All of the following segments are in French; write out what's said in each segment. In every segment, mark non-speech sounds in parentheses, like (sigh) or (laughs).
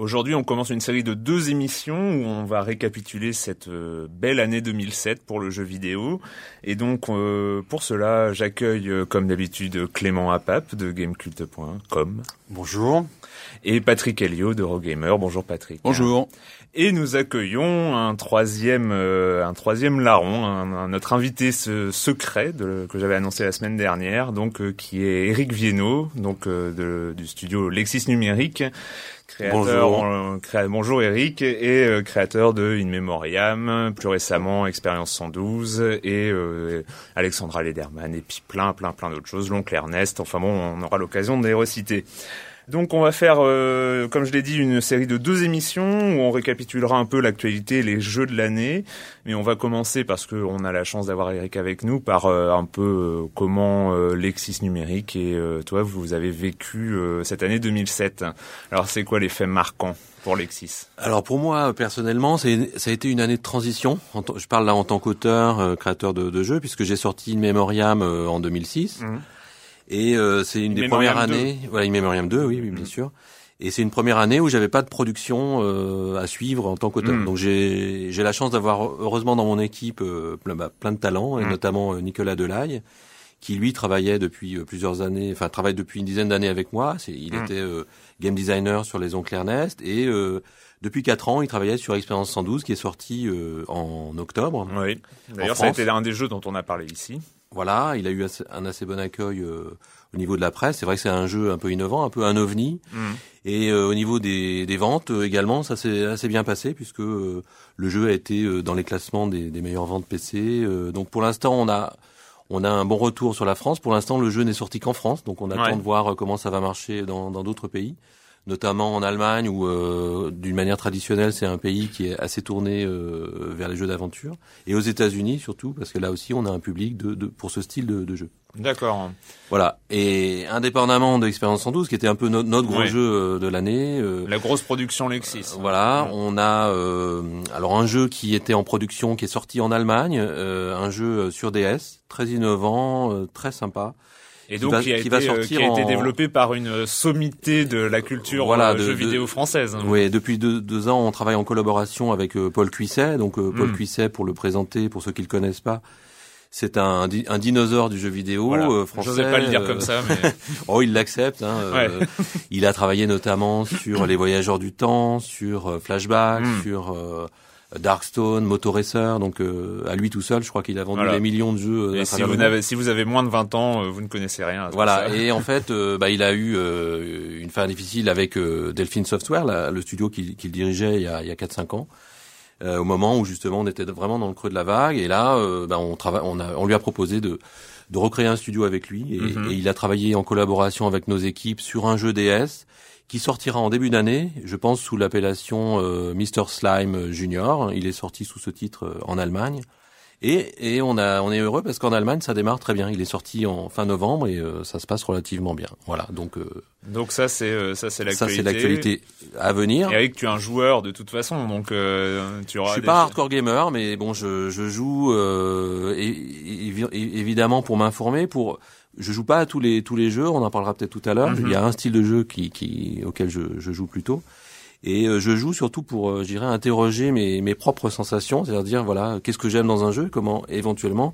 Aujourd'hui, on commence une série de deux émissions où on va récapituler cette euh, belle année 2007 pour le jeu vidéo. Et donc, euh, pour cela, j'accueille, euh, comme d'habitude, Clément Apap de Gamecult.com. Bonjour. Et Patrick Helio de Rogamer. Bonjour Patrick. Bonjour. Et nous accueillons un troisième, un troisième larron, un, notre invité secret de, que j'avais annoncé la semaine dernière, donc qui est Eric Viennot, donc de, du studio Lexis Numérique, bonjour. Euh, bonjour Eric, et euh, créateur de In Memoriam, plus récemment Expérience 112, et euh, Alexandra Lederman, et puis plein, plein, plein d'autres choses, l'oncle Ernest, enfin bon, on aura l'occasion de les reciter. Donc on va faire, euh, comme je l'ai dit, une série de deux émissions où on récapitulera un peu l'actualité, les jeux de l'année. Mais on va commencer parce qu'on a la chance d'avoir Eric avec nous par euh, un peu euh, comment Lexis numérique et toi vous avez vécu cette année 2007. Alors c'est quoi les faits marquants pour Lexis? Alors pour moi personnellement, ça a été une année de transition. Je parle là en tant qu'auteur, créateur de, de, jeux, puisque j'ai sorti Memoriam en 2006. Et euh, c'est une des premières années, voilà, Immemoriam 2, oui, oui bien mm. sûr. Et c'est une première année où j'avais pas de production euh, à suivre en tant qu'auteur. Mm. Donc j'ai j'ai la chance d'avoir heureusement dans mon équipe euh, plein, bah, plein de talents, et mm. notamment euh, Nicolas Delaille, qui lui travaillait depuis plusieurs années, enfin travaille depuis une dizaine d'années avec moi. Il était game designer sur les Oncles Ernest et depuis quatre ans, il travaillait sur Expérience 112 qui est sorti en octobre. Oui. D'ailleurs, ça a été l'un des jeux dont on a parlé ici. Voilà, il a eu un assez bon accueil euh, au niveau de la presse. C'est vrai que c'est un jeu un peu innovant, un peu un ovni. Mm. Et euh, au niveau des, des ventes euh, également, ça s'est assez bien passé puisque le jeu a été dans les classements des, des meilleures ventes PC. donc pour l'instant, on a on a un bon retour sur la France. Pour l'instant, le jeu n'est sorti qu'en France, donc on attend de voir comment ça va marcher dans d'autres pays notamment en Allemagne où euh, d'une manière traditionnelle c'est un pays qui est assez tourné euh, vers les jeux d'aventure et aux États-Unis surtout parce que là aussi on a un public de, de pour ce style de, de jeu. D'accord. Voilà et indépendamment de l'expérience 112 qui était un peu notre gros jeu euh, de l'année. La grosse production Lexis. voilà, on a alors un jeu qui était en production qui est sorti en Allemagne, un jeu sur DS très innovant, très sympa et donc qui, a, été, euh, qui a été développé par une sommité de la culture voilà, euh, de, jeux vidéo française. Oui, depuis deux, deux, ans, on travaille en collaboration avec euh, Paul Cuisset. Donc Paul hmm. Cuisset, pour le présenter, pour ceux qui le connaissent pas, c'est un, un, dinosaure du jeu vidéo voilà. français. J'osais pas le dire comme ça, mais (laughs) oh, il l'accepte. Hein, (laughs) il a travaillé notamment sur les voyageurs du temps, sur Flashback, hmm. sur Darkstone, Motoracer, donc euh, à lui tout seul, je crois qu'il a vendu des millions de jeux. Euh, si vous, avez, si vous avez moins de 20 ans, euh, vous ne connaissez rien. Voilà, et en (laughs) fait, bah, il a eu une fin difficile avec Delphine Software, le studio qu'il dirigeait il y a, il y a 4-5 ans. au moment où justement on était vraiment dans le creux de la vague. Et là, bah, on, travaille, on, a, on lui a proposé de, de recréer un studio avec lui. Et, mhm. et, il a travaillé en collaboration avec nos équipes sur un jeu DS qui sortira en début d'année, je pense sous l'appellation euh, Mr Slime Junior. Il est sorti sous ce titre euh, en Allemagne. Et, et on, a, on est heureux parce qu'en Allemagne, ça démarre très bien. Il est sorti en fin novembre et euh, ça se passe relativement bien. Voilà, donc. Euh, donc ça c'est euh, ça c'est l'actualité. Ça c'est l'actualité à venir. Et avec tu es un joueur de toute façon, donc tu auras. Je suis pas hardcore gamer, mais bon, je, je joue évidemment pour m'informer, pour je joue pas à tous les tous les jeux. On en parlera peut-être tout à l'heure. Mhm. Il y a un style de jeu qui, qui auquel je, je joue plutôt. Et euh, je joue surtout pour, euh, je dirais, interroger mes, mes propres sensations, c'est-à-dire dire, voilà, qu'est-ce que j'aime dans un jeu, comment éventuellement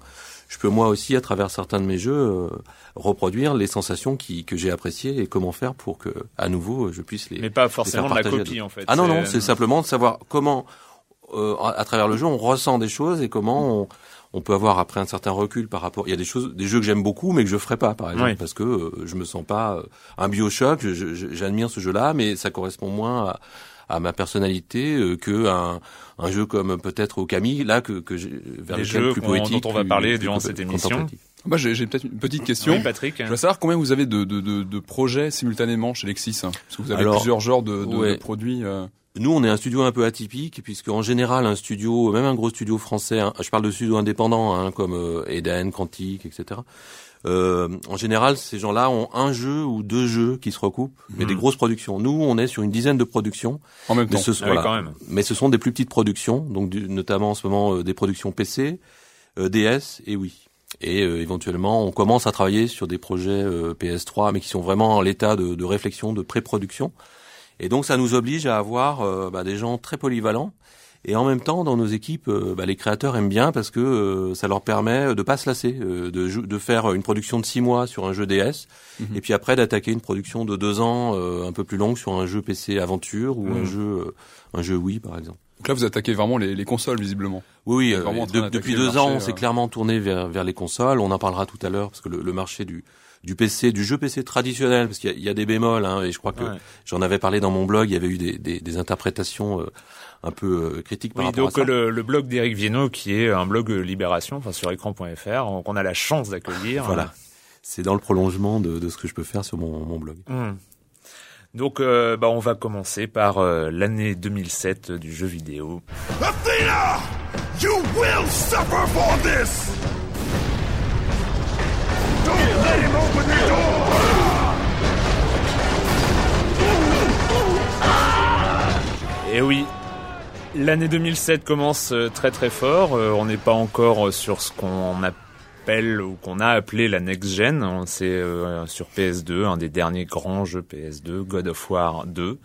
je peux moi aussi, à travers certains de mes jeux, euh, reproduire les sensations qui, que j'ai appréciées et comment faire pour que, à nouveau, je puisse les. Mais pas forcément de la copie, en fait. Ah non, non, c'est simplement de savoir comment, à travers le jeu, on ressent des choses et comment on, on peut avoir après un certain recul par rapport. Il y a des choses, des jeux que j'aime beaucoup, mais que je ferai pas, par exemple, parce que euh, je me sens pas euh, un Bioshock. J'admire ce jeu-là, mais ça correspond moins à, à ma personnalité euh, que un, un, jeu comme peut-être Okami, là que, que vers les jeux plus poétique, dont on va parler durant cette émission. Moi, j'ai peut-être une petite question. Oui, Patrick. Je veux savoir combien vous avez de, de, de, de projets simultanément chez Lexis, hein, parce que vous avez plusieurs genres de, de, produits. Euh... Nous, on est un studio un peu atypique, puisque en général, un studio, même un gros studio français, hein, je parle de studios indépendants, hein, comme euh, Eden, Quantique, etc. Euh, en général, ces gens-là ont un jeu ou deux jeux qui se recoupent, mais des mhm. grosses productions. Nous, on est sur une dizaine de productions. En même temps. Mais ce, ah quand même. mais ce sont des plus petites productions, donc notamment en ce moment euh, des productions PC, euh, DS et oui. Et éventuellement, on commence à travailler sur des projets PS3, mais qui sont vraiment en l'état de, de réflexion, de pré-production. Et donc ça nous oblige à avoir euh, bah, des gens très polyvalents. Et en même temps, dans nos équipes, euh, bah, les créateurs aiment bien parce que euh, ça leur permet de pas se lasser, de, de, faire une production de six mois sur un jeu DS, mhm. et puis après d'attaquer une production de deux ans un peu plus longue sur un jeu PC aventure ou un mhm. jeu un jeu Wii par exemple. Donc là, vous attaquez vraiment les, les consoles visiblement. Oui, oui. depuis deux ans, on s'est clairement tourné vers, vers les consoles. On en parlera tout à l'heure parce que le, le marché du du PC, du jeu PC traditionnel, parce qu'il y, a des bémols, hein, et je crois que j'en avais parlé dans mon blog, il y avait eu des, des, des interprétations euh, un peu euh, critiques par rapport à ça. Le, le blog d'Éric Viennot, qui est un blog Libération, enfin sur écran.fr, qu'on a la chance d'accueillir. Voilà, c'est dans le prolongement de, de, ce que je peux faire sur mon, mon blog. Mmh. Donc, euh, bah, on va commencer par l'année 2007 du jeu vidéo. Athena, you will suffer for this. Et oui, l'année 2007 commence euh, très très fort. Euh, on n'est pas encore sur ce qu'on appelle ou qu'on a appelé la next gen. C'est euh, sur PS2, un des derniers grands jeux PS2, God of War 2.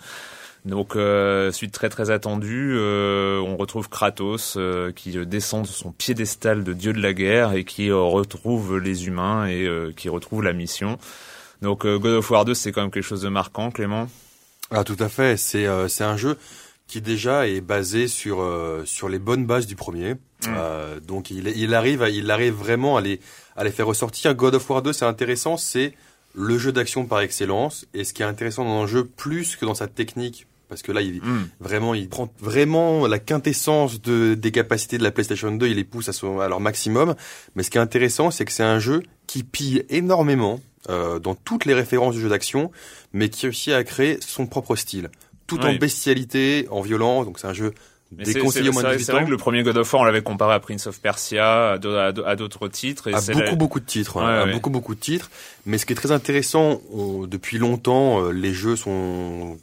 Donc euh, suite très très attendue, euh, on retrouve Kratos euh, qui descend de son piédestal de dieu de la guerre et qui retrouve les humains et qui retrouve la mission. Donc God of War 2 c'est quand même quelque chose de marquant, Clément? Ah tout à fait, c'est c'est un jeu qui déjà est basé sur sur les bonnes bases du premier. Mmh. donc il, il arrive il arrive vraiment à les à les faire ressortir. God of War 2 c'est intéressant, c'est le jeu d'action par excellence et ce qui est intéressant dans un jeu plus que dans sa technique parce que là, il hmm. vraiment, il prend vraiment la quintessence de, des capacités de la PlayStation 2, il les pousse à, son, à leur maximum. Mais ce qui est intéressant, c'est que c'est un jeu qui pille énormément euh, dans toutes les références du jeu d'action, mais qui réussit à créer son propre style, tout en bestialité, en violence. Donc c'est un jeu déconseillé au moins de C'est vrai que le premier God of War, on l'avait comparé à Prince of Persia, à d'autres titres. Et à beaucoup, beaucoup de titres. Hein, beaucoup, beaucoup de titres. Mais ce qui est très intéressant, depuis longtemps, euh, les jeux sont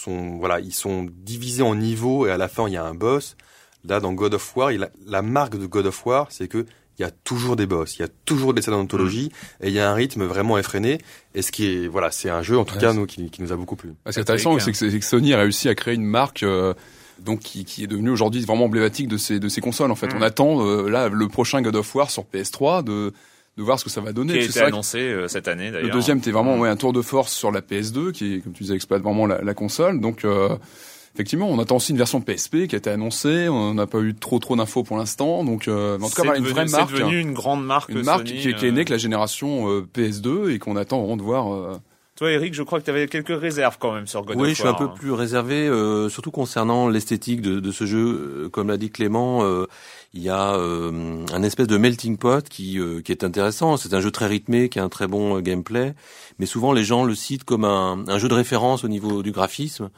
sont voilà, ils sont divisés en niveaux et à la fin il y a un boss. Là dans God of War, il la marque de God of War, c'est que il y a toujours des boss, il y a toujours des scènes d'anthologie mm. et il y a un rythme vraiment effréné. Et ce qui est voilà, c'est un jeu en tout cas nous qui, qui, nous a beaucoup plu. Ce qui est intéressant, c'est que, Sony a réussi à créer une marque. Euh, donc qui, qui, est devenue aujourd'hui vraiment emblématique de ces de ces consoles en fait. Mm. On attend euh, là le prochain God of War sur PS3 de de voir ce que ça va donner. Qui a été annoncé euh, cette année d'ailleurs. Le deuxième, c'était vraiment ouais, un tour de force sur la PS2, qui, comme tu disais, exploite vraiment la, la console. Donc, euh, effectivement, on attend aussi une version PSP qui a été annoncée. On n'a pas eu trop trop d'infos pour l'instant. Donc, euh, en tout cas, une vraie marque. C'est devenu une grande marque. Une marque qui, qui, est née que la génération PS2 et qu'on attend vraiment de voir Toi, Eric, je crois que tu avais quelques réserves quand même sur God oui, of War. Oui, je suis un peu hein. plus réservé, euh, surtout concernant l'esthétique de, de, ce jeu. Comme l'a dit Clément, euh, il y a euh, un espèce de melting pot qui, euh, qui est intéressant. C'est un jeu très rythmé, qui a un très bon euh, gameplay, mais souvent les gens le citent comme un, un jeu de référence au niveau du graphisme.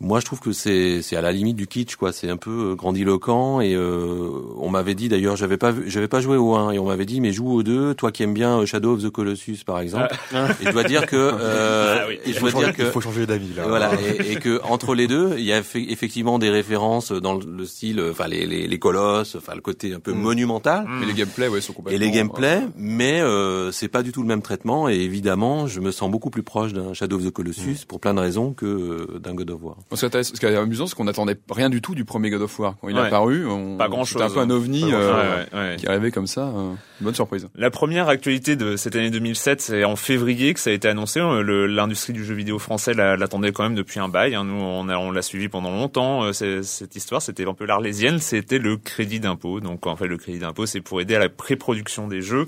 Moi, je trouve que c'est c'est à la limite du kitsch, quoi. C'est un peu grandiloquent et euh, on m'avait dit d'ailleurs, j'avais pas j'avais pas joué au 1 et on m'avait dit mais joue au 2, toi qui aimes bien Shadow of the Colossus par exemple. Ah. Et je dois dire que euh, (laughs) Ah oui. et je dois dire que il faut changer d'avis là. voilà et, et, que entre les deux, il y a effectivement des références dans le style, enfin les, les, les colosses, enfin le côté un peu Mm. monumental. Mm. Mais les gameplays, ouais, sont complètement. Et les gameplays, euh, mais euh, c'est pas du tout le même traitement. Et évidemment, je me sens beaucoup plus proche d'un Shadow of the Colossus mm. pour plein de raisons que d'un God of War. Parce que ce qui est amusant, c'est qu'on n'attendait rien du tout du premier God of War quand il ouais. est apparu. On, pas grand chose. C'était un peu un ovni euh, ouais, ouais, qui arrivait comme ça. Euh, bonne surprise. La première actualité de cette année 2007, c'est en février que ça a été annoncé. L'industrie du jeu vidéo français l'attendait quand même depuis un bail. Hein. Nous, on l'a on suivi pendant longtemps. Euh, cette histoire, c'était un peu l'arlésienne. C'était le crédit d'impôt. Donc, en fait, le crédit d'impôt, c'est pour aider à la pré-production des jeux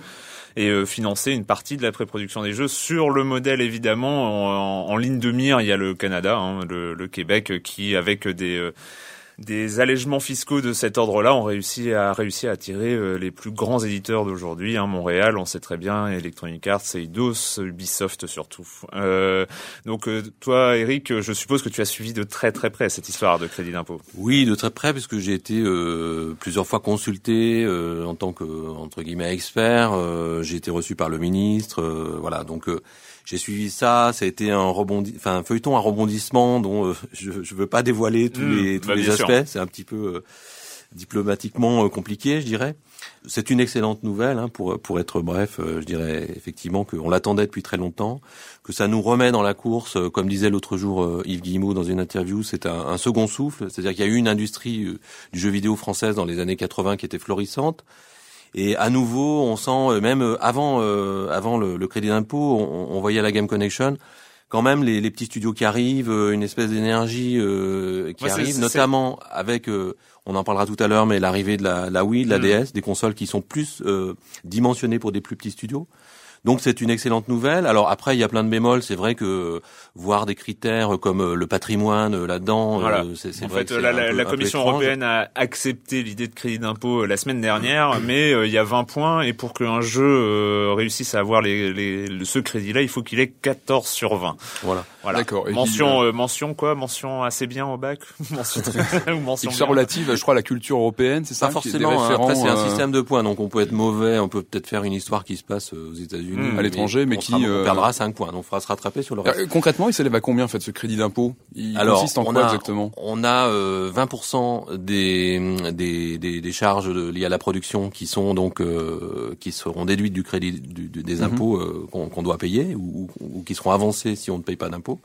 et euh, financer une partie de la pré-production des jeux sur le modèle évidemment en, ligne de mire. Il y a le Canada, hein, le, Québec, qui avec des euh, des allègements fiscaux de cet ordre-là ont réussi à réussi à attirer euh, les plus grands éditeurs d'aujourd'hui. Hein, Montréal, on sait très bien, Electronic Arts, Eidos, Ubisoft surtout. Euh, donc euh, toi, Eric, je suppose que tu as suivi de très très près cette histoire de crédit d'impôt. Oui, de très près, puisque j'ai été euh, plusieurs fois consulté euh, en tant que entre guillemets expert. Euh, j'ai été reçu par le ministre, voilà. Donc j'ai suivi ça, ça a été un rebondi, enfin un feuilleton à rebondissement dont euh, je je veux pas dévoiler tous mmh, les tous bah, les aspects, c'est un petit peu euh, diplomatiquement euh, compliqué, je dirais. C'est une excellente nouvelle hein, pour pour être bref, je dirais effectivement qu'on l'attendait depuis très longtemps, que ça nous remet dans la course, comme disait l'autre jour Yves Guillemot dans une interview, c'est un, un, second souffle, c'est-à-dire qu'il y a eu une industrie du jeu vidéo française dans les années 80 qui était florissante. Et à nouveau, on sent même avant euh, avant le, le crédit d'impôt, on, on, voyait la Game Connection quand même les, les petits studios qui arrivent, une espèce d'énergie euh, qui Ouais, arrive, notamment avec, euh, on en parlera tout à l'heure, mais l'arrivée de la, la Wii, de la Mm. DS, des consoles qui sont plus euh, dimensionnées pour des plus petits studios. Donc c'est une excellente nouvelle. Alors après, il y a plein de bémols. C'est vrai que voir des critères comme euh, le patrimoine euh, là-dedans, Voilà. euh, c'est vrai fait, que la, la- peu- Commission européenne a accepté l'idée de crédit d'impôt la semaine dernière, (coughs) mais euh, il y a 20 points et pour qu'un jeu euh, réussisse à avoir les, les, le- ce crédit-là, il faut qu'il ait 14 sur 20. Voilà. Voilà. D'accord. Mention, euh, mention quoi? Mention assez bien au bac? (laughs) Mention très- (laughs) (laughs) ou mention bien. relative, je crois, à la culture européenne, c'est ça Pas forcément. hein. Après, c'est un euh, système de points, donc on peut être mauvais, on peut peut-être faire une histoire qui se passe euh, aux États-Unis, Mmh, à l'étranger, mais on qui, sera- on euh, perdra 5 points, donc on fera se rattraper sur le reste. Euh, Concrètement, il s'élève à combien en fait ce crédit d'impôt? Il Alors, consiste en on quoi a, exactement? On a euh, 20% des, des, des, des charges de- liées à la production qui sont donc euh, qui seront déduites du crédit du- des Mhm. impôts euh, qu'on qu'on doit payer ou, ou qui seront avancés si on ne paye pas d'impôts.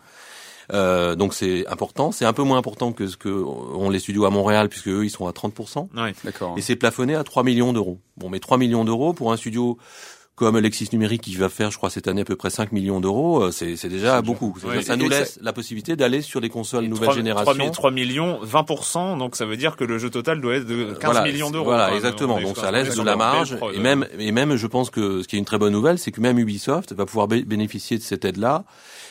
Euh, donc c'est important. C'est un peu moins important que ce que ont les studios à Montréal puisque eux ils sont à 30%. Ouais. D'accord. Et c'est plafonné à 3 millions d'euros. Bon, mais 3 millions d'euros pour un studio comme Lexis Numérique qui va faire, je crois, cette année à peu près 5 millions d'euros, euh, c'est c'est déjà beaucoup. Ouais, ça nous laisse la possibilité d'aller sur des consoles nouvelle 3, génération. 3 millions, 20%, donc ça veut dire que le jeu total doit être de 15 Voilà, millions d'euros. Voilà, quoi. exactement. Donc ça laisse de la marge. Et même, et même, je pense que ce qui est une très bonne nouvelle, c'est que même Ubisoft va pouvoir bé- bénéficier de cette aide-là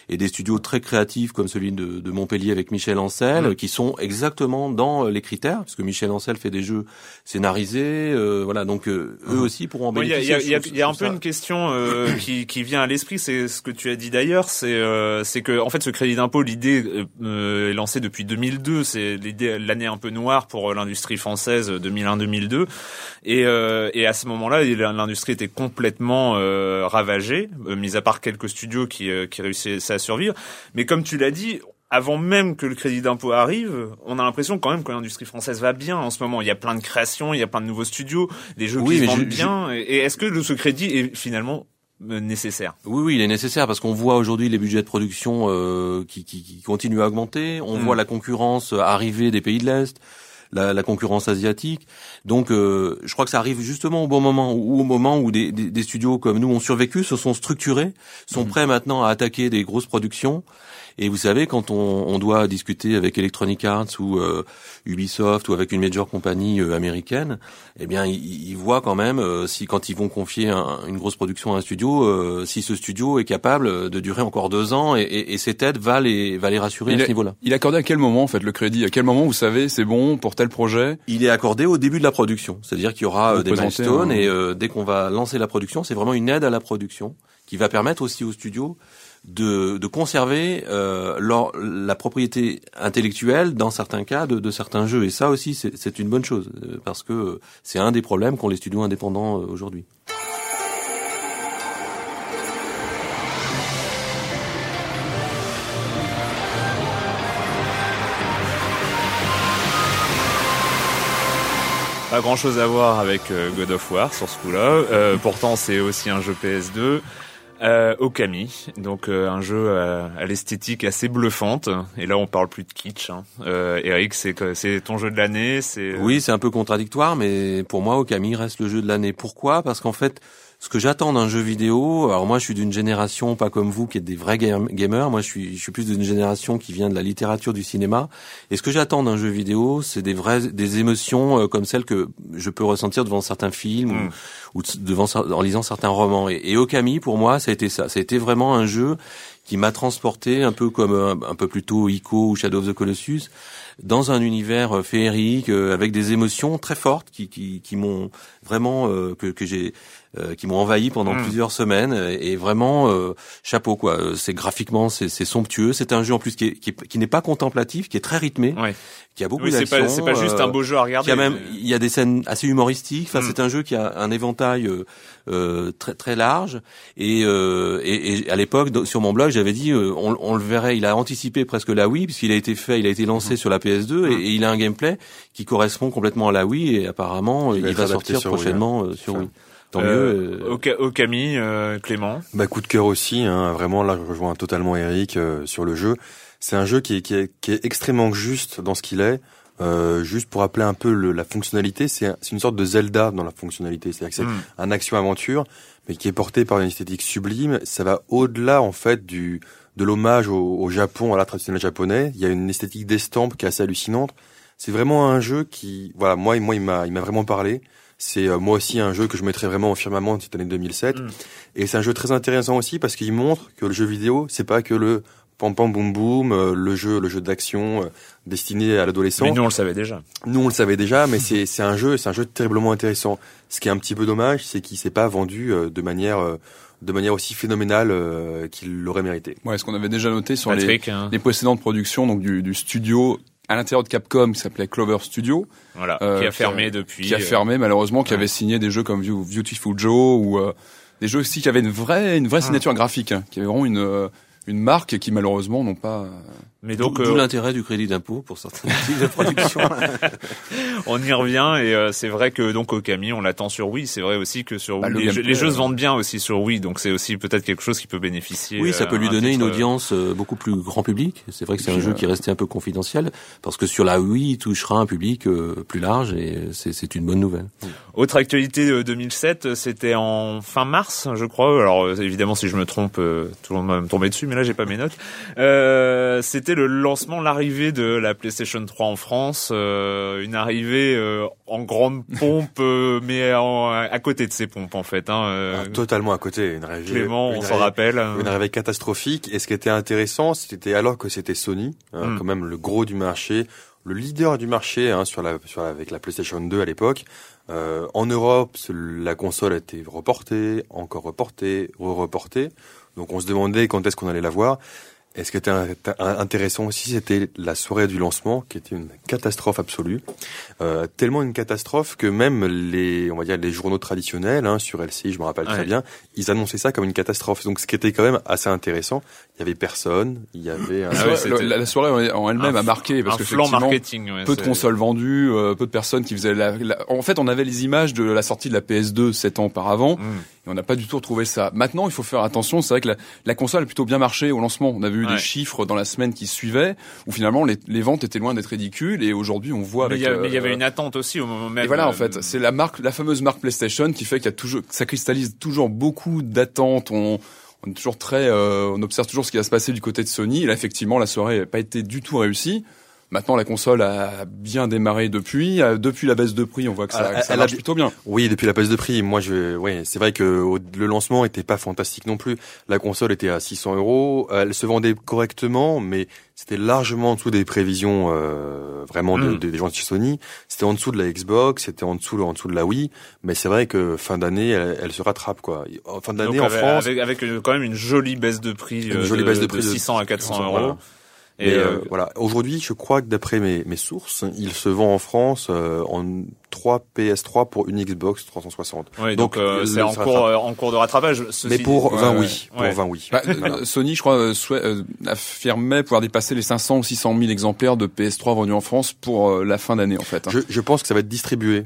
et des studios très créatifs comme celui de, de Montpellier avec Michel Ancel, qui sont exactement dans euh, les critères, parce que Michel Ancel fait des jeux scénarisés, euh, voilà. Donc euh, eux aussi pourront en Moi, Il y a, il y bénéficier. a- il y a- un peu ça- une question euh, (coughs) qui, qui vient à l'esprit, c'est ce que tu as dit d'ailleurs, c'est euh, c'est que en fait ce crédit d'impôt, l'idée est lancée depuis 2002, c'est l'idée l'année un peu noire pour l'industrie française 2001-2002, et, euh, et à ce moment-là, l'industrie était complètement euh, ravagée, mis à part quelques studios qui, euh, qui réussissaient à survivre. Mais comme tu l'as dit, avant même que le crédit d'impôt arrive, on a l'impression quand même que l'industrie française va bien en ce moment. Il y a plein de créations, il y a plein de nouveaux studios, des jeux Oui, qui vendent je- bien. Et et est-ce que ce crédit est finalement euh, nécessaire? Oui, oui, il est nécessaire parce qu'on voit aujourd'hui les budgets de production euh, qui, qui, qui continuent à augmenter. On Mm. voit la concurrence arriver des pays de l'Est. La, la concurrence asiatique. Donc, euh, je crois que ça arrive justement au bon moment, ou au moment où des, des, des studios comme nous ont survécu, se sont structurés, sont mmh. prêts maintenant à attaquer des grosses productions. Et vous savez, quand on, on doit discuter avec Electronic Arts ou euh, Ubisoft ou avec une major compagnie euh, américaine, eh bien, ils, ils, voient quand même euh, si quand ils vont confier un, une grosse production à un studio, si ce studio est capable de durer encore deux ans et, et, et cette aide va les va les rassurer il à ce niveau-là. Il est accordé à quel moment en fait le crédit? À quel moment vous savez c'est bon pour tel projet? Il est accordé au début de la production, c'est-à-dire qu'il y aura des milestones un... et dès qu'on va lancer la production, c'est vraiment une aide à la production qui va permettre aussi au studio de, de conserver euh, leur, la propriété intellectuelle dans certains cas de, de certains jeux. Et ça aussi, c'est une bonne chose, euh, parce que c'est un des problèmes qu'ont les studios indépendants euh, aujourd'hui. Pas grand chose à voir avec God of War sur ce coup-là. Euh, pourtant, c'est aussi un jeu PS2. Euh, Okami, donc euh, un jeu à, à l'esthétique assez bluffante. Et là, on parle plus de kitsch. Hein. Euh, Eric, c'est c'est ton jeu de l'année. C'est euh, oui, c'est un peu contradictoire, mais pour moi, Okami reste le jeu de l'année. Pourquoi? Parce qu'en fait, ce que j'attends d'un jeu vidéo, alors moi je suis d'une génération pas comme vous qui êtes des vrais gamers, moi je suis je suis plus d'une génération qui vient de la littérature du cinéma. Et ce que j'attends d'un jeu vidéo, c'est des vraies des émotions euh, comme celles que je peux ressentir devant certains films ou, mm. ou, devant en lisant certains romans. Et, et Okami pour moi, ça a été ça, ça a été vraiment un jeu qui m'a transporté un peu comme un, un peu plus tôt Ico ou Shadow of the Colossus dans un univers euh, féerique euh, avec des émotions très fortes qui, qui, qui m'ont vraiment euh, que, que j'ai qui m'ont envahi pendant mmh. plusieurs semaines et vraiment chapeau quoi c'est graphiquement c'est somptueux c'est un jeu en plus qui est, qui, qui n'est pas contemplatif qui est très rythmé ouais. qui a beaucoup oui, d'action c'est pas, pas juste un beau jeu à regarder qui a même il y a des scènes assez humoristiques enfin mmh. c'est un jeu qui a un éventail euh, très très large et, euh, et, et à l'époque sur mon blog j'avais dit on, on, le verrait il a anticipé presque la Wii puisqu'il a été fait il a été lancé mmh. sur la PS2 et, et, il a un gameplay qui correspond complètement à la Wii et apparemment il, il va sortir prochainement Wii, hein. sur Wii. Tant euh, mieux. Au, au Camille, euh, Clément. Bah coup de cœur aussi. Hein, vraiment là, je rejoins totalement Eric euh, sur le jeu. C'est un jeu qui est, qui est, qui est extrêmement juste dans ce qu'il est. Euh, juste pour rappeler un peu le, la fonctionnalité, c'est une sorte de Zelda dans la fonctionnalité. C'est-à-dire que c'est mm. un action-aventure, mais qui est porté par une esthétique sublime. Ça va au-delà en fait du de l'hommage au, au, Japon, à l'art traditionnel japonais. Il y a une esthétique d'estampe qui est assez hallucinante. C'est vraiment un jeu qui, voilà, moi, moi, il m'a, il m'a vraiment parlé. C'est euh, moi aussi un jeu que je mettrais vraiment au firmament cette année 2007. Mm. Et c'est un jeu très intéressant aussi parce qu'il montre que le jeu vidéo, c'est pas que le pam pam boum boum, euh, le jeu, le jeu d'action euh, destiné à l'adolescent. Mais nous on le savait déjà. Nous on le savait déjà, mais (laughs) c'est c'est un jeu, c'est un jeu terriblement intéressant. Ce qui est un petit peu dommage, c'est qu'il s'est pas vendu euh, de manière euh, de manière aussi phénoménale euh, qu'il l'aurait mérité. Ouais, ce qu'on avait déjà noté sur Patrick, les, hein. les précédentes productions donc du, du studio à l'intérieur de Capcom qui s'appelait Clover Studio. Voilà, euh, qui a fermé qui a, depuis. Qui a fermé malheureusement, qui ouais. avait signé des jeux comme Beautiful Joe ou euh, des jeux aussi qui avaient une vraie une vraie ah. signature graphique, hein, qui avait vraiment une une marque qui malheureusement n'ont pas mais donc d'où euh... l'intérêt du crédit d'impôt pour certains (laughs) types de production. (laughs) on y revient et euh, c'est vrai que donc Okami on l'attend sur Wii, c'est vrai aussi que sur bah, Wii, les, jeux, les, jeux se vendent bien aussi sur Wii, donc c'est aussi peut-être quelque chose qui peut bénéficier. Oui, ça peut lui donner une audience euh, beaucoup plus grand public. C'est vrai que c'est un jeu qui est resté un peu confidentiel parce que sur la Wii il touchera un public euh, plus large et c'est une bonne nouvelle. Autre actualité de 2007, c'était en fin mars, je crois. Alors évidemment si je me trompe, tout le monde va me tomber dessus, mais là j'ai pas mes notes. c'était le lancement, l'arrivée de la PlayStation 3 en France, euh, une arrivée euh, en grande (laughs) pompe, euh, mais en, à côté de ces pompes en fait. Hein, ah, totalement à côté, une arrivée. Clément, on s'en rappelle. Une arrivée catastrophique. Et ce qui était intéressant, c'était alors que c'était Sony, hein, mm. quand même le gros du marché, le leader du marché hein, sur la, sur la, avec la PlayStation 2 à l'époque. En Europe, la console a été reportée, encore reportée, re-reportée. Donc on se demandait quand est-ce qu'on allait la voir. Et ce qui était intéressant aussi, c'était la soirée du lancement, qui était une catastrophe absolue. Euh, tellement une catastrophe que même les, on va dire, les journaux traditionnels, hein, sur LCI, je me rappelle ouais. très bien, ils annonçaient ça comme une catastrophe. Donc, ce qui était quand même assez intéressant, il y avait personne, il y avait. Un... Ah ouais, la, la, soirée en elle-même a marqué parce que marketing, ouais, peu de consoles vendues, euh, peu de personnes qui faisaient. La, la, En fait, on avait les images de la sortie de la PS2 sept ans auparavant. Mm Et on n'a pas du tout retrouvé ça. Maintenant, il faut faire attention. C'est vrai que la, la, console a plutôt bien marché au lancement. On avait eu des chiffres dans la semaine qui suivait où finalement les, les ventes étaient loin d'être ridicules. Et aujourd'hui, on voit. Mais il y, avait une attente aussi au moment même. Et voilà, en fait, c'est la marque, la fameuse marque PlayStation qui fait qu'il y a toujours, ça cristallise toujours beaucoup d'attentes. On, on est toujours très, euh, on observe toujours ce qui va se passer du côté de Sony. Et là, effectivement, la soirée n'a pas été du tout réussie. Maintenant, la console a bien démarré depuis. Euh, depuis la baisse de prix, on voit que ça, ah, ça marche plutôt bien. Oui, depuis la baisse de prix. Moi, je, ouais, c'est vrai que le lancement était pas fantastique non plus. La console était à 600 euros. Elle se vendait correctement, mais c'était largement en dessous des prévisions euh, vraiment de, hmm. des gens de chez Sony. C'était en dessous de la Xbox, c'était en dessous, en dessous de la Wii. Mais c'est vrai que fin d'année, elle, se rattrape quoi. Fin d'année en France, avec, avec, quand même une jolie baisse de prix, une jolie baisse de, prix de 600 à 400 euros. Et euh, voilà, aujourd'hui, je crois que d'après mes, mes sources, il se vend en France euh, en 3 PS3 pour une Xbox 360. donc, donc euh, c'est en cours, en cours de rattrapage. Mais pour 20 oui, pour 20 oui. Bah, Sony, je crois, affirmait pouvoir dépasser les 500 ou 600 000 exemplaires de PS3 vendus en France pour la fin d'année en fait. Hein. Je, je, pense que ça va être distribué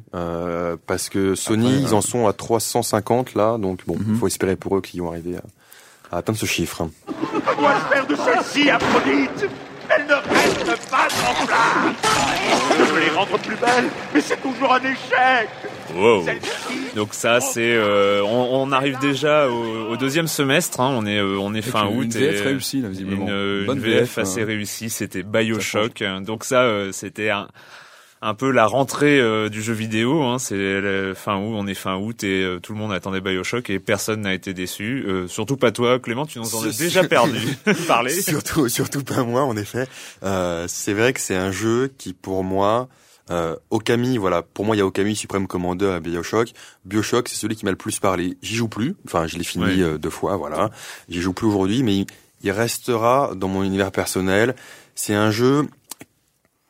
parce que Sony, ils en sont à 350 là, donc bon, il mhm. faut espérer pour eux qu'ils vont arriver à à atteindre ce chiffre. Que dois-je faire de celle-ci, Aphrodite? Elle ne reste pas en place Je veux les rendre plus belles, mais c'est toujours un échec Wow. Donc ça c'est euh, on, arrive déjà au, deuxième semestre hein. on est euh, on est fin août une VF réussie là visiblement une, une VF, assez hein. réussie c'était BioShock donc ça euh, c'était un un peu la rentrée euh, du jeu vidéo. Hein, c'est fin août, on est fin août et euh, tout le monde attendait Bioshock et personne n'a été déçu. Euh, surtout pas toi, Clément, tu nous en as déjà perdu (laughs) (laughs) parler. surtout, surtout pas moi, en effet. c'est vrai que c'est un jeu qui, pour moi, Okami, voilà, pour moi il y a Okami Supreme Commander à Bioshock. Bioshock, c'est celui qui m'a le plus parlé. J'y joue plus, enfin je l'ai fini deux fois, voilà. J'y joue plus aujourd'hui, mais il restera dans mon univers personnel. C'est un jeu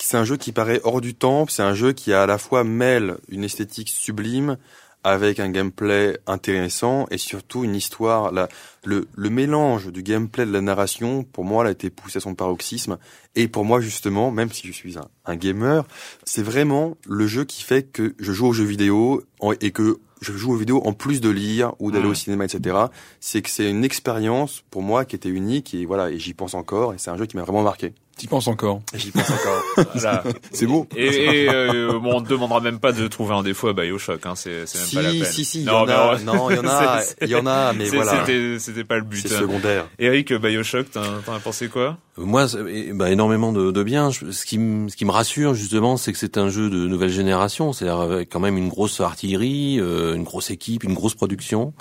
c'est un jeu qui paraît hors du temps, c'est un jeu qui à la fois mêle une esthétique sublime avec un gameplay intéressant et surtout une histoire. La, le, le mélange du gameplay de la narration, pour moi, elle a été poussé à son paroxysme. Et pour moi, justement, même si je suis un, un gamer, c'est vraiment le jeu qui fait que je joue aux jeux vidéo et que je joue aux vidéos en plus de lire ou d'aller au cinéma, etc. C'est que c'est une expérience pour moi qui était unique et voilà, et j'y pense encore et c'est un jeu qui m'a vraiment marqué. T'y penses encore J'y pense encore. (laughs) c'est beau. Et, et euh, bon, on ne demandera même pas de trouver un défaut à Bioshock. Hein. C'est, c'est même si, pas la peine. Si, si, il y en a. Non, il y en a. (laughs) Il y en a, mais voilà. C'était, c'était pas le but. C'est secondaire. Eric, Bioshock, t'en, t'en as pensé quoi? Moi, bah, énormément de, de bien. Ce qui, me, ce qui me rassure justement, c'est que c'est un jeu de nouvelle génération. C'est-à-dire avec quand même une grosse artillerie, euh, une grosse équipe, une grosse production.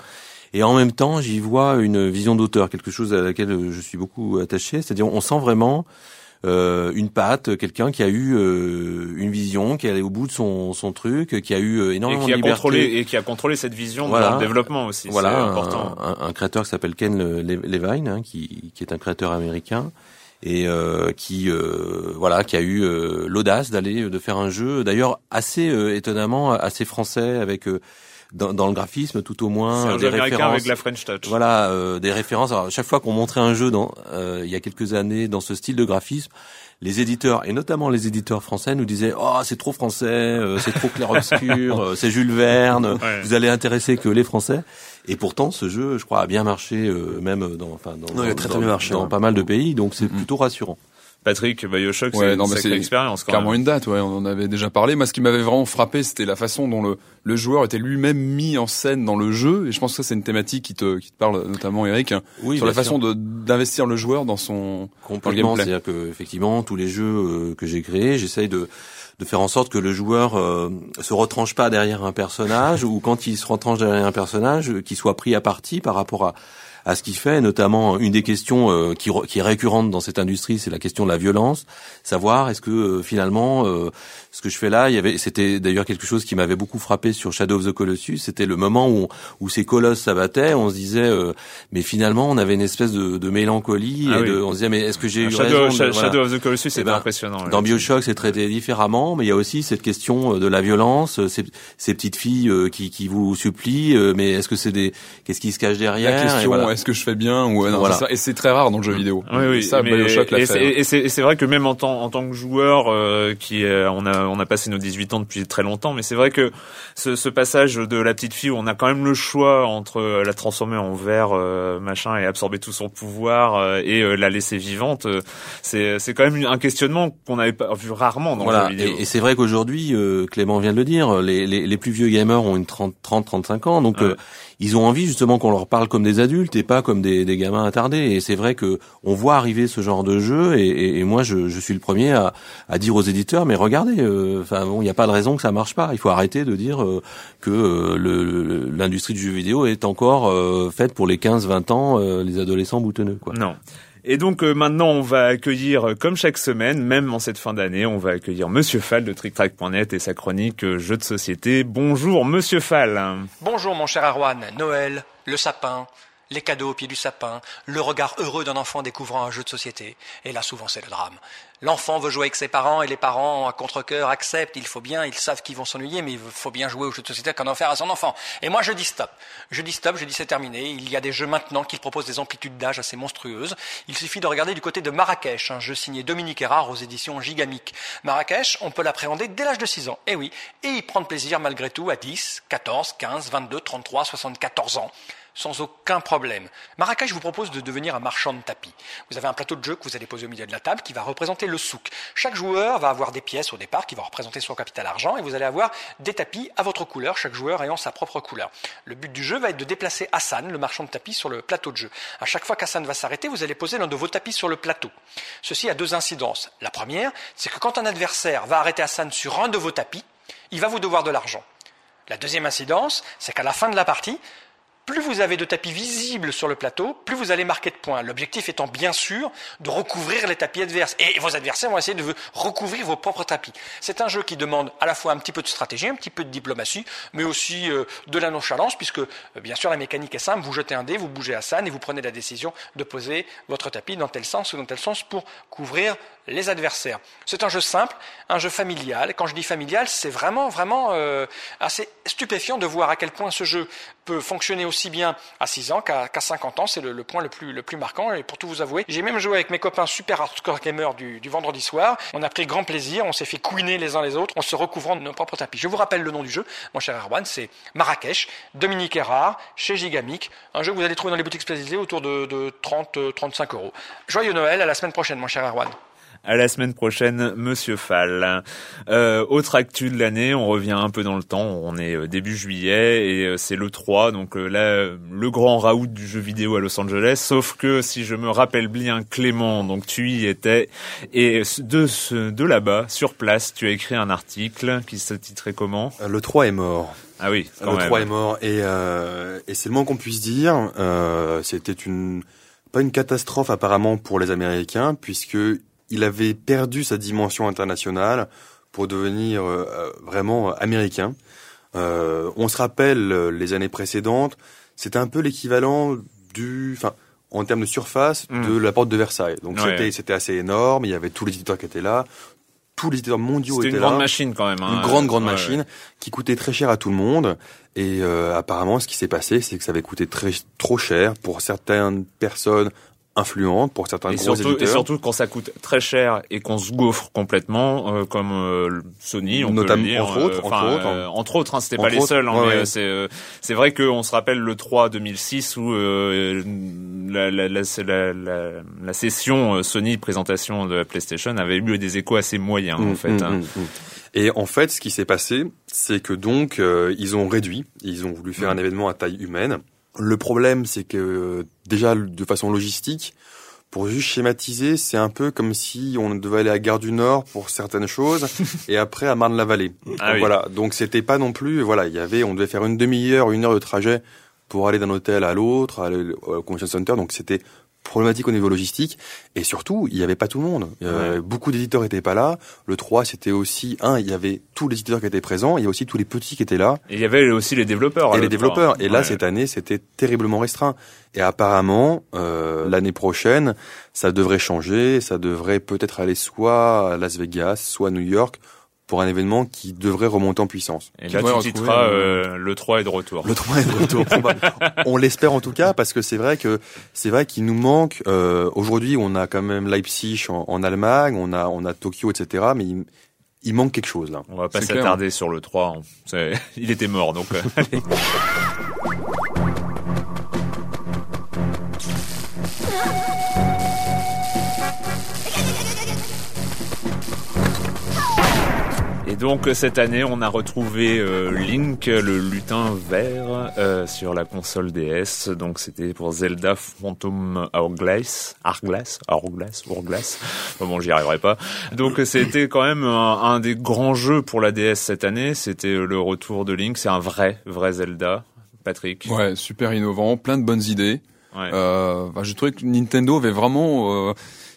Et en même temps, j'y vois une vision d'auteur, quelque chose à laquelle je suis beaucoup attaché. C'est-à-dire, on sent vraiment euh, une patte, quelqu'un qui a eu euh, une vision, qui est allé au bout de son, son truc, qui a eu euh, énormément et qui de liberté. a contrôlé et qui a contrôlé cette vision voilà. dans le développement aussi. Voilà, important. Un, un, créateur qui s'appelle Ken Levine, hein, qui, qui est un créateur américain et euh, qui euh, voilà qui a eu l'audace d'aller de faire un jeu d'ailleurs assez étonnamment assez français avec dans, dans, le graphisme tout au moins un des références avec la French Touch. Voilà, euh, des références. Alors, chaque fois qu'on montrait un jeu dans euh, il y a quelques années dans ce style de graphisme, les éditeurs et notamment les éditeurs français nous disaient "Oh, c'est trop français, euh, c'est trop clair obscur, c'est Jules Verne, vous allez intéresser que les Français." Et pourtant, ce jeu, je crois, a bien marché même dans enfin dans, très, très bien marché, dans hein. pas mal de pays, donc c'est mm-hmm. plutôt rassurant. Patrick, Bioshock, c'est une sacrée expérience. Clairement une date, ouais, on en avait déjà parlé. Moi, ce qui m'avait vraiment frappé, c'était la façon dont le, le joueur était lui-même mis en scène dans le jeu. Et je pense que ça, c'est une thématique qui te, qui te parle notamment, Eric, oui, sur la façon d'investir le joueur dans son complètement. C'est-à-dire que effectivement, tous les jeux euh, que j'ai créés, j'essaye de de faire en sorte que le joueur euh, se retranche pas derrière un personnage (laughs) ou quand il se retranche derrière un personnage, euh, qu'il soit pris à partie par rapport à à ce qu'il fait, notamment une des questions euh, qui, est récurrente dans cette industrie, c'est la question de la violence, savoir est-ce que euh, finalement euh, ce que je fais là, il y avait, c'était d'ailleurs quelque chose qui m'avait beaucoup frappé sur Shadow of the Colossus, c'était le moment où où ces colosses s'abattaient, on se disait mais finalement on avait une espèce de, de mélancolie ah et de, on se disait mais est-ce que j'ai eu Shadow, raison Shadow of the Colossus c'est eh ben, impressionnant. Dans Bioshock c'est traité différemment, mais il y a aussi cette question de la violence, ces, ces petites filles qui, qui vous supplient, mais est-ce que c'est des qu'est-ce qui se cache derrière La question est-ce que je fais bien ou non, voilà. et c'est très rare dans le jeu vidéo. Oui, oui. Ça, Bioshock l'a fait. Et c'est vrai que même en tant en tant que joueur, euh, qui on a on a passé nos 18 ans depuis très longtemps, mais c'est vrai que ce, ce, passage de la petite fille où on a quand même le choix entre la transformer en verre machin et absorber tout son pouvoir et la laisser vivante, c'est c'est quand même un questionnement qu'on avait pas vu rarement dans voilà. vidéo. Et, et c'est vrai qu'aujourd'hui, Clément vient de le dire, les, les, les plus vieux gamers ont une 30 30 35 ans, donc ils ont envie justement qu'on leur parle comme des adultes et pas comme des, des gamins attardés. Et c'est vrai que on voit arriver ce genre de jeu, et, et, moi je, je, suis le premier à, à, dire aux éditeurs mais regardez, euh, enfin bon, il n'y a pas de raison que ça marche pas. Il faut arrêter de dire euh, que euh, l'industrie du jeu vidéo est encore faite pour les 15-20 ans, les adolescents boutonneux. Quoi. Non. Et donc euh, maintenant, on va accueillir, euh, comme chaque semaine, même en cette fin d'année, on va accueillir Monsieur Fall de TrickTrack.net et sa chronique euh, Jeux de société. Bonjour Monsieur Fall. Bonjour mon cher Arwan. Noël, le sapin, les cadeaux au pied du sapin, le regard heureux d'un enfant découvrant un jeu de société. Et là, souvent, c'est le drame. L'enfant veut jouer avec ses parents et les parents, à contre-cœur, acceptent, il faut bien, ils savent qu'ils vont s'ennuyer, mais il faut bien jouer au jeu de société qu'en faire à son enfant. Et moi, je dis stop. Je dis stop, je dis c'est terminé. Il y a des jeux maintenant qui proposent des amplitudes d'âge assez monstrueuses. Il suffit de regarder du côté de Marrakech, un jeu signé Dominique Erard aux éditions Gigamic. Marrakech, on peut l'appréhender dès l'âge de 6 ans. Eh oui. Et y prendre plaisir malgré tout à 10, 14, 15, 22, 33, 74 ans sans aucun problème. Marrakech vous propose de devenir un marchand de tapis. Vous avez un plateau de jeu que vous allez poser au milieu de la table qui va représenter le souk. Chaque joueur va avoir des pièces au départ qui vont représenter son capital argent et vous allez avoir des tapis à votre couleur, chaque joueur ayant sa propre couleur. Le but du jeu va être de déplacer Hassan, le marchand de tapis, sur le plateau de jeu. À chaque fois qu'Hassan va s'arrêter, vous allez poser l'un de vos tapis sur le plateau. Ceci a deux incidences. La première, c'est que quand un adversaire va arrêter Hassan sur un de vos tapis, il va vous devoir de l'argent. La deuxième incidence, c'est qu'à la fin de la partie, plus vous avez de tapis visibles sur le plateau, plus vous allez marquer de points. L'objectif étant bien sûr de recouvrir les tapis adverses. Et vos adversaires vont essayer de recouvrir vos propres tapis. C'est un jeu qui demande à la fois un petit peu de stratégie, un petit peu de diplomatie, mais aussi euh, de la nonchalance, puisque euh, bien sûr la mécanique est simple. Vous jetez un dé, vous bougez à San et vous prenez la décision de poser votre tapis dans tel sens ou dans tel sens pour couvrir les adversaires. C'est un jeu simple, un jeu familial. Quand je dis familial, c'est vraiment, vraiment euh, assez stupéfiant de voir à quel point ce jeu peut fonctionner aussi bien à 6 ans qu'à 50 ans. C'est le, point le plus, le plus marquant. Et pour tout vous avouer, j'ai même joué avec mes copains super hardcore gamers du, du vendredi soir. On a pris grand plaisir. On s'est fait couiner les uns les autres en se recouvrant de nos propres tapis. Je vous rappelle le nom du jeu, mon cher Erwan, c'est Marrakech, Dominique Erard, chez Gigamic. Un jeu que vous allez trouver dans les boutiques spécialisées autour de, de 30-35 euros. Joyeux Noël, à la semaine prochaine, mon cher Erwan. À la semaine prochaine, Monsieur Fall. Euh, autre actu de l'année, on revient un peu dans le temps. On est euh, début juillet et euh, c'est le 3, donc là le grand raout du jeu vidéo à Los Angeles. Sauf que si je me rappelle bien, Clément, donc tu y étais et de ce, de là-bas, sur place, tu as écrit un article qui se titrait comment? Le 3 est mort. Ah oui, quand le 3 est mort et, et c'est le moins qu'on puisse dire. C'était une pas une catastrophe apparemment pour les Américains puisque il avait perdu sa dimension internationale pour devenir euh, euh, vraiment américain. Euh, on se rappelle les années précédentes, c'était un peu l'équivalent du, enfin, en termes de surface, hmm. de la porte de Versailles. Donc c'était c'était assez énorme. Il y avait tous les éditeurs qui étaient là, tous les éditeurs mondiaux étaient là. C'était une grande machine quand même. Hein. Une grande grande machine qui coûtait très cher à tout le monde. Et apparemment, ce qui s'est passé, c'est que ça avait coûté très trop cher pour certaines personnes influente pour certains et gros surtout, éditeurs. Et surtout quand ça coûte très cher et qu'on se gaufre complètement, euh, comme euh, Sony, on Notamment, peut le dire. Entre autres, enfin, entre autres, euh, entre autres hein, c'était pas les seuls. Hein, mais c'est euh, c'est vrai qu'on se rappelle le 3 2006 où la, la, la, la, la, session Sony présentation de la PlayStation avait eu des échos assez moyens en mm, fait. Mm, hein. mm, et en fait, ce qui s'est passé, c'est que donc ils ont réduit, ils ont voulu faire un événement à taille humaine le problème, c'est que déjà de façon logistique, pour juste schématiser, c'est un peu comme si on devait aller à Gare du Nord pour certaines choses (laughs) et après à Marne-la-Vallée. Ah Voilà, donc c'était pas non plus, voilà, il y avait, on devait faire une demi-heure, une heure de trajet pour aller d'un hôtel à l'autre, aller au convention center, donc c'était problématique au niveau logistique. Et surtout il n'y avait pas tout le monde. Euh, beaucoup d'éditeurs étaient pas là. Le 3 c'était aussi un il y avait tous les éditeurs qui étaient présents. Il y a aussi tous les petits qui étaient là. Et il y avait aussi les développeurs et les développeurs. Et là cette année c'était terriblement restreint. Et apparemment euh, l'année prochaine ça devrait changer. Ça devrait peut-être aller soit à Las Vegas soit à New York pour un événement qui devrait remonter en puissance. Et là, tu titreras euh, le 3 est de retour. Le 3 est de retour. (laughs) on l'espère en tout cas parce que c'est vrai que c'est vrai qu'il nous manque. Euh, Aujourd'hui, on a quand même Leipzig en, en, Allemagne, on a on a Tokyo, etc. Mais il, il manque quelque chose là. On va pas s'attarder sur le 3. Hein. (laughs) Il était mort donc. Euh, allez. (laughs) Et donc cette année, on a retrouvé euh, Link, le lutin vert, euh, sur la console DS. Donc c'était pour Zelda Phantom Hourglass, Hourglass, Hourglass, Hourglass. Bon, j'y arriverai pas. Donc c'était quand même un, des grands jeux pour la DS cette année. C'était le retour de Link. C'est un vrai, vrai Zelda. Patrick. Ouais, super innovant, plein de bonnes idées. Ouais. Euh, bah, je trouvais que Nintendo avait vraiment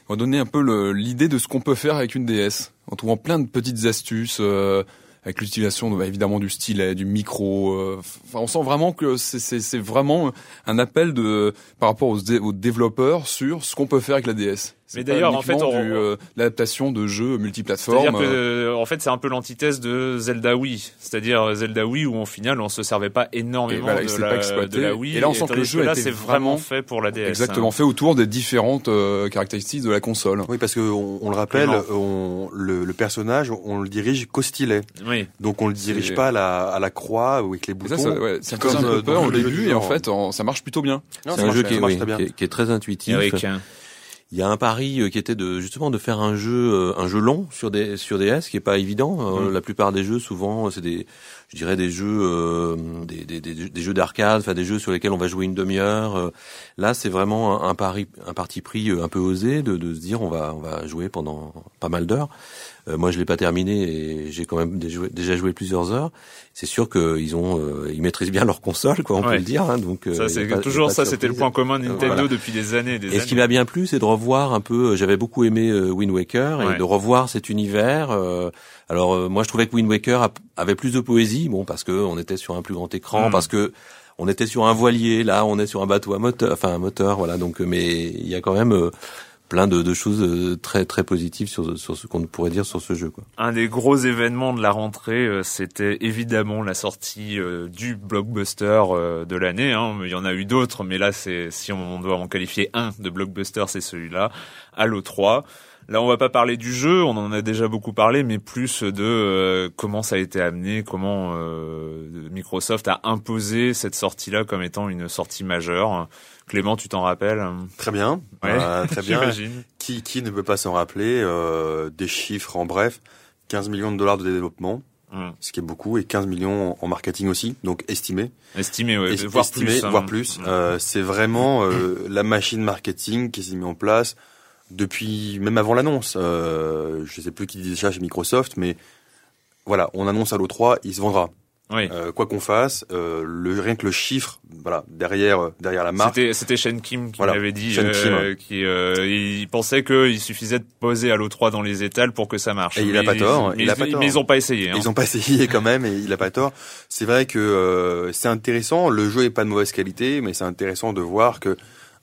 euh, donné un peu l'idée de ce qu'on peut faire avec une DS en trouvant plein de petites astuces euh, avec l'utilisation bah, évidemment du stylet, du micro. Euh, on sent vraiment que c'est vraiment un appel de par rapport aux développeurs sur ce qu'on peut faire avec la DS. Mais d'ailleurs, en fait, euh, l'adaptation de jeux multiplateformes. Euh. en fait, c'est un peu l'antithèse de Zelda Wii, c'est-à-dire Zelda Wii où en final on se servait pas énormément de, la, de, la, Wii. Et là, on sent que le jeu là, c'est vraiment fait pour la DS. Exactement, hein. fait autour des différentes euh, caractéristiques de la console. Oui, parce que on, le rappelle, on, le, le, personnage, on le dirige qu'au stylet. Oui. Donc on le dirige pas à la, à la croix ou avec les boutons. Ça, ouais, ça un peu peur au début et en fait, ça marche plutôt bien. C'est un jeu qui, est, très intuitif. Il y a un pari euh, qui était de justement de faire un jeu euh, un jeu long sur des sur DS qui est pas évident. Euh. La plupart des jeux souvent c'est des je dirais des jeux euh, des, des, des, des, jeux d'arcade, enfin des jeux sur lesquels on va jouer une demi-heure. là, c'est vraiment un, un, pari un parti pris un peu osé de, de se dire on va on va jouer pendant pas mal d'heures. Euh, moi, je l'ai pas terminé et j'ai quand même déjà joué plusieurs heures. C'est sûr qu'ils ont, euh, ils maîtrisent bien leur console, quoi, on peut le dire. Hein, donc euh, ça, c'est toujours ça. C'était le point commun de Nintendo depuis des années. Des et ce qui m'a bien plu, c'est de revoir un peu. J'avais beaucoup aimé Wind Waker et de revoir cet univers. alors moi, je trouvais que Wind Waker avait plus de poésie, bon, parce que on était sur un plus grand écran, mm. parce que on était sur un voilier, là on est sur un bateau à moteur, enfin un moteur, voilà. Donc, mais il y a quand même plein de, de, choses euh, très très positives sur, sur ce qu'on pourrait dire sur ce jeu. Quoi. Un des gros événements de la rentrée, euh, c'était évidemment la sortie euh, du blockbuster de l'année. Hein. Il y en a eu d'autres, mais là, c'est si on doit en qualifier un de blockbuster, c'est celui-là, Halo 3. Là, on va pas parler du jeu, on en a déjà beaucoup parlé, mais plus de comment ça a été amené, comment Microsoft a imposé cette sortie-là comme étant une sortie majeure. Clément, tu t'en rappelles? Très bien. Ouais, euh, très bien. Qui, qui ne peut pas s'en rappeler euh, Des chiffres en bref 15 millions de dollars de développement, hum. ce qui est beaucoup, et 15 millions en marketing aussi, donc estimé. Estimé, voire estimé, plus. Voire plus. Hum. Euh, c'est vraiment euh, la machine marketing qui s'est mise en place depuis même avant l'annonce. Euh, je sais plus qui dit déjà chez Microsoft, mais voilà, on annonce à l'O3, il se vendra. Oui. Euh, quoi qu'on fasse, euh, le, rien que le chiffre, voilà, derrière derrière la marque. C'était c'était Shen Kim qui m'avait dit, euh, qui euh, il pensait qu'il suffisait de poser à l'O3 dans les étals pour que ça marche. Et il a pas tort. Mais, il a pas tort. Mais ils ont pas essayé. Hein. Ils ont pas essayé quand même, et il a pas tort. C'est vrai que euh, c'est intéressant. Le jeu est pas de mauvaise qualité, mais c'est intéressant de voir que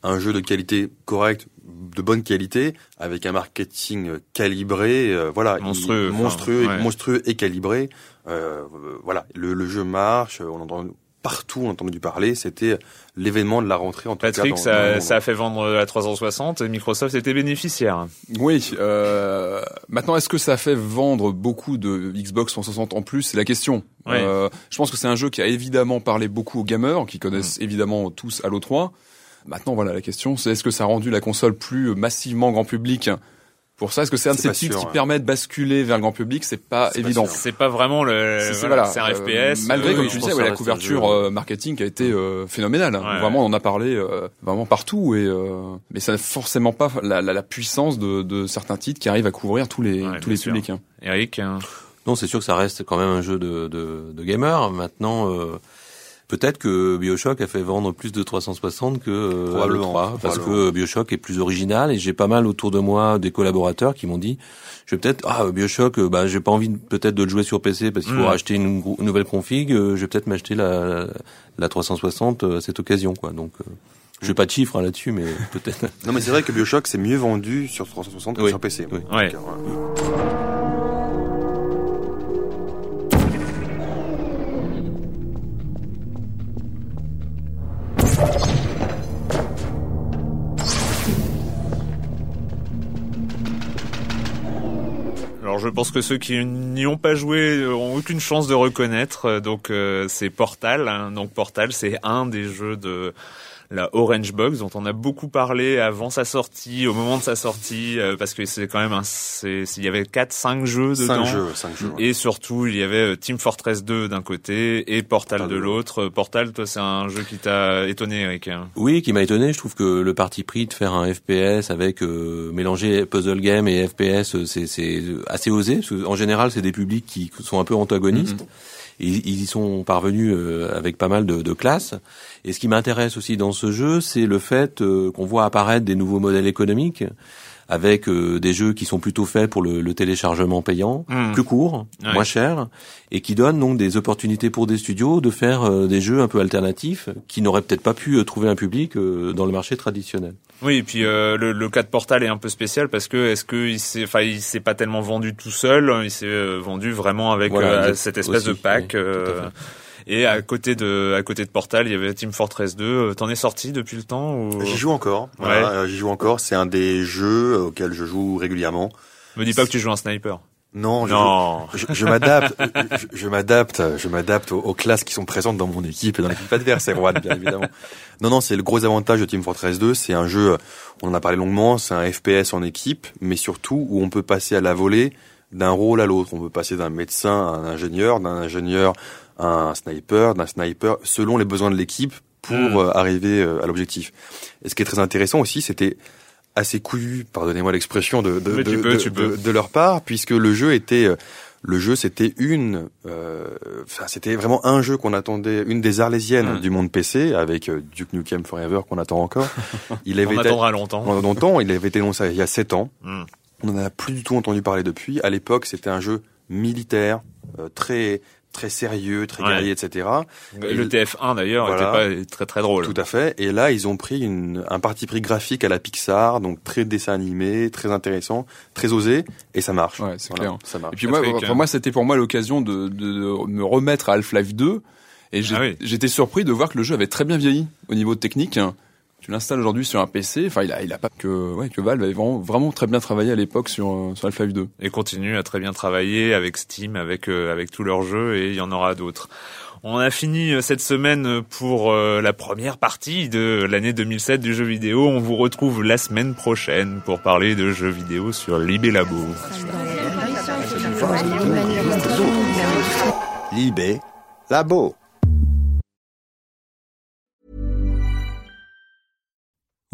un jeu de qualité correcte, de bonne qualité, avec un marketing calibré, euh, voilà, monstrueux, monstrueux, monstrueux et calibré. Euh, voilà, le, le, jeu marche, on entend partout on a entendu parler, c'était l'événement de la rentrée en tout Patrick, cas. Patrick, ça, ça, a fait vendre à 360 et Microsoft était bénéficiaire. Oui. Euh, maintenant, est-ce que ça a fait vendre beaucoup de Xbox 360 en plus? C'est la question. Euh, je pense que c'est un jeu qui a évidemment parlé beaucoup aux gamers, qui connaissent mm. évidemment tous Halo 3. Maintenant, voilà, la question, c'est est-ce que ça a rendu la console plus massivement grand public? Pour ça, est-ce que c'est un de ces titres qui permet de basculer vers le grand public? C'est pas évident. C'est pas vraiment le. C'est voilà, un euh, FPS. Malgré, comme tu disais, ouais, la couverture euh, marketing qui a été euh, phénoménale. Vraiment, on en a parlé vraiment partout. Et mais ça n'a forcément pas la, la, la puissance de, de, certains titres qui arrivent à couvrir tous les tous les publics. Hein. Eric. Hein. Non, c'est sûr que ça reste quand même un jeu de, de, de gamer. Maintenant. Peut-être que Bioshock a fait vendre plus de 360 que euh, probablement, 3, parce que Bioshock est plus original et j'ai pas mal autour de moi des collaborateurs qui m'ont dit je vais peut-être ah Bioshock euh, bah j'ai pas envie peut-être de le jouer sur PC parce qu'il faut hmm. acheter une, nouvelle config, euh, je vais peut-être m'acheter la la 360 à cette occasion quoi. Donc je n'ai pas de chiffres hein, là-dessus, mais (laughs) peut-être. non, mais c'est vrai que Bioshock c'est mieux vendu sur 360 que sur PC. Oui. Alors je pense que ceux qui n'y ont pas joué ont aucune chance de reconnaître. Donc c'est Portal. Hein. Donc Portal, c'est un des jeux de la Orange Box dont on a beaucoup parlé avant sa sortie, au moment de sa sortie, euh, parce que c'est quand même un, il y avait 4 5 jeux dedans. 5 jeux, 5 jeux. Et surtout, il y avait euh, Team Fortress 2 d'un côté et Portal de l'autre. Portal, toi, c'est un jeu qui t'a étonné, Eric. Hein? Oui, qui m'a étonné. Je trouve que le parti pris de faire un FPS avec euh, mélanger puzzle game et FPS, c'est assez osé. Parce en général, c'est des publics qui sont un peu antagonistes. Mm-hmm ils, y sont parvenus euh, avec pas mal de, de classes. Et ce qui m'intéresse aussi dans ce jeu, c'est le fait euh, qu'on voit apparaître des nouveaux modèles économiques avec euh, des jeux qui sont plutôt faits pour le, le téléchargement payant, hmm. plus court, moins cher, et qui donnent donc des opportunités pour des studios de faire euh, des jeux un peu alternatifs qui n'auraient peut-être pas pu euh, trouver un public dans le marché traditionnel. Oui, et puis le, le, cas de Portal est un peu spécial parce que est-ce que il s'est, enfin, il s'est pas tellement vendu tout seul, il s'est vendu vraiment avec cette espèce de pack. Et à côté de à côté de Portal, il y avait Team Fortress 2. Euh, t'en es sorti depuis le temps ou... J'y joue encore. Ouais. J'y joue encore. C'est un des jeux auxquels je joue régulièrement. Me dis pas que tu joues un sniper. Non, je, je, m'adapte, je, m'adapte, je m'adapte aux, classes qui sont présentes dans mon équipe et dans l'équipe adverse, Erwan, bien évidemment. Non, non, c'est le gros avantage de Team Fortress 2. C'est un jeu, on en a parlé longuement, c'est un FPS en équipe, mais surtout où on peut passer à la volée d'un rôle à l'autre. On peut passer d'un médecin à un ingénieur, d'un ingénieur un sniper, d'un sniper, selon les besoins de l'équipe pour hmm. euh, arriver euh, à l'objectif. Et ce qui est très intéressant aussi, c'était assez couillu, pardonnez-moi l'expression de de, de, de, leur part, puisque le jeu était euh, le jeu c'était une enfin c'était vraiment un jeu qu'on attendait une des arlésiennes hmm. du monde PC avec Duke Nukem Forever qu'on attend encore (laughs) il avait On été, attendra longtemps longtemps il avait été lancé il y a sept ans hmm. on n'en a plus du tout entendu parler depuis à l'époque c'était un jeu militaire très très sérieux, très guerrier, etc. Le TF1 d'ailleurs n'était pas très très drôle. Tout à fait. Et là, ils ont pris une, un parti pris graphique à la Pixar, donc très dessin animé, très intéressant, très osé, et ça marche. Ouais, c'est clair. Ça marche. Et puis moi, pour moi, c'était pour moi l'occasion de, de, me remettre à Half-Life 2. Et ah j'étais surpris de voir que le jeu avait très bien vieilli au niveau technique tu l'installes aujourd'hui sur un PC, enfin il a, il a pas que, ouais, que Valve avait vraiment, vraiment très bien travaillé à l'époque sur, euh, sur Half-Life 2. Et continue à très bien travailler avec Steam, avec, euh, avec tous leurs jeux et il y en aura d'autres. On a fini euh, cette semaine pour la première partie de l'année 2007 du jeu vidéo. On vous retrouve la semaine prochaine pour parler de jeux vidéo sur Libé Labo. Libé Labo.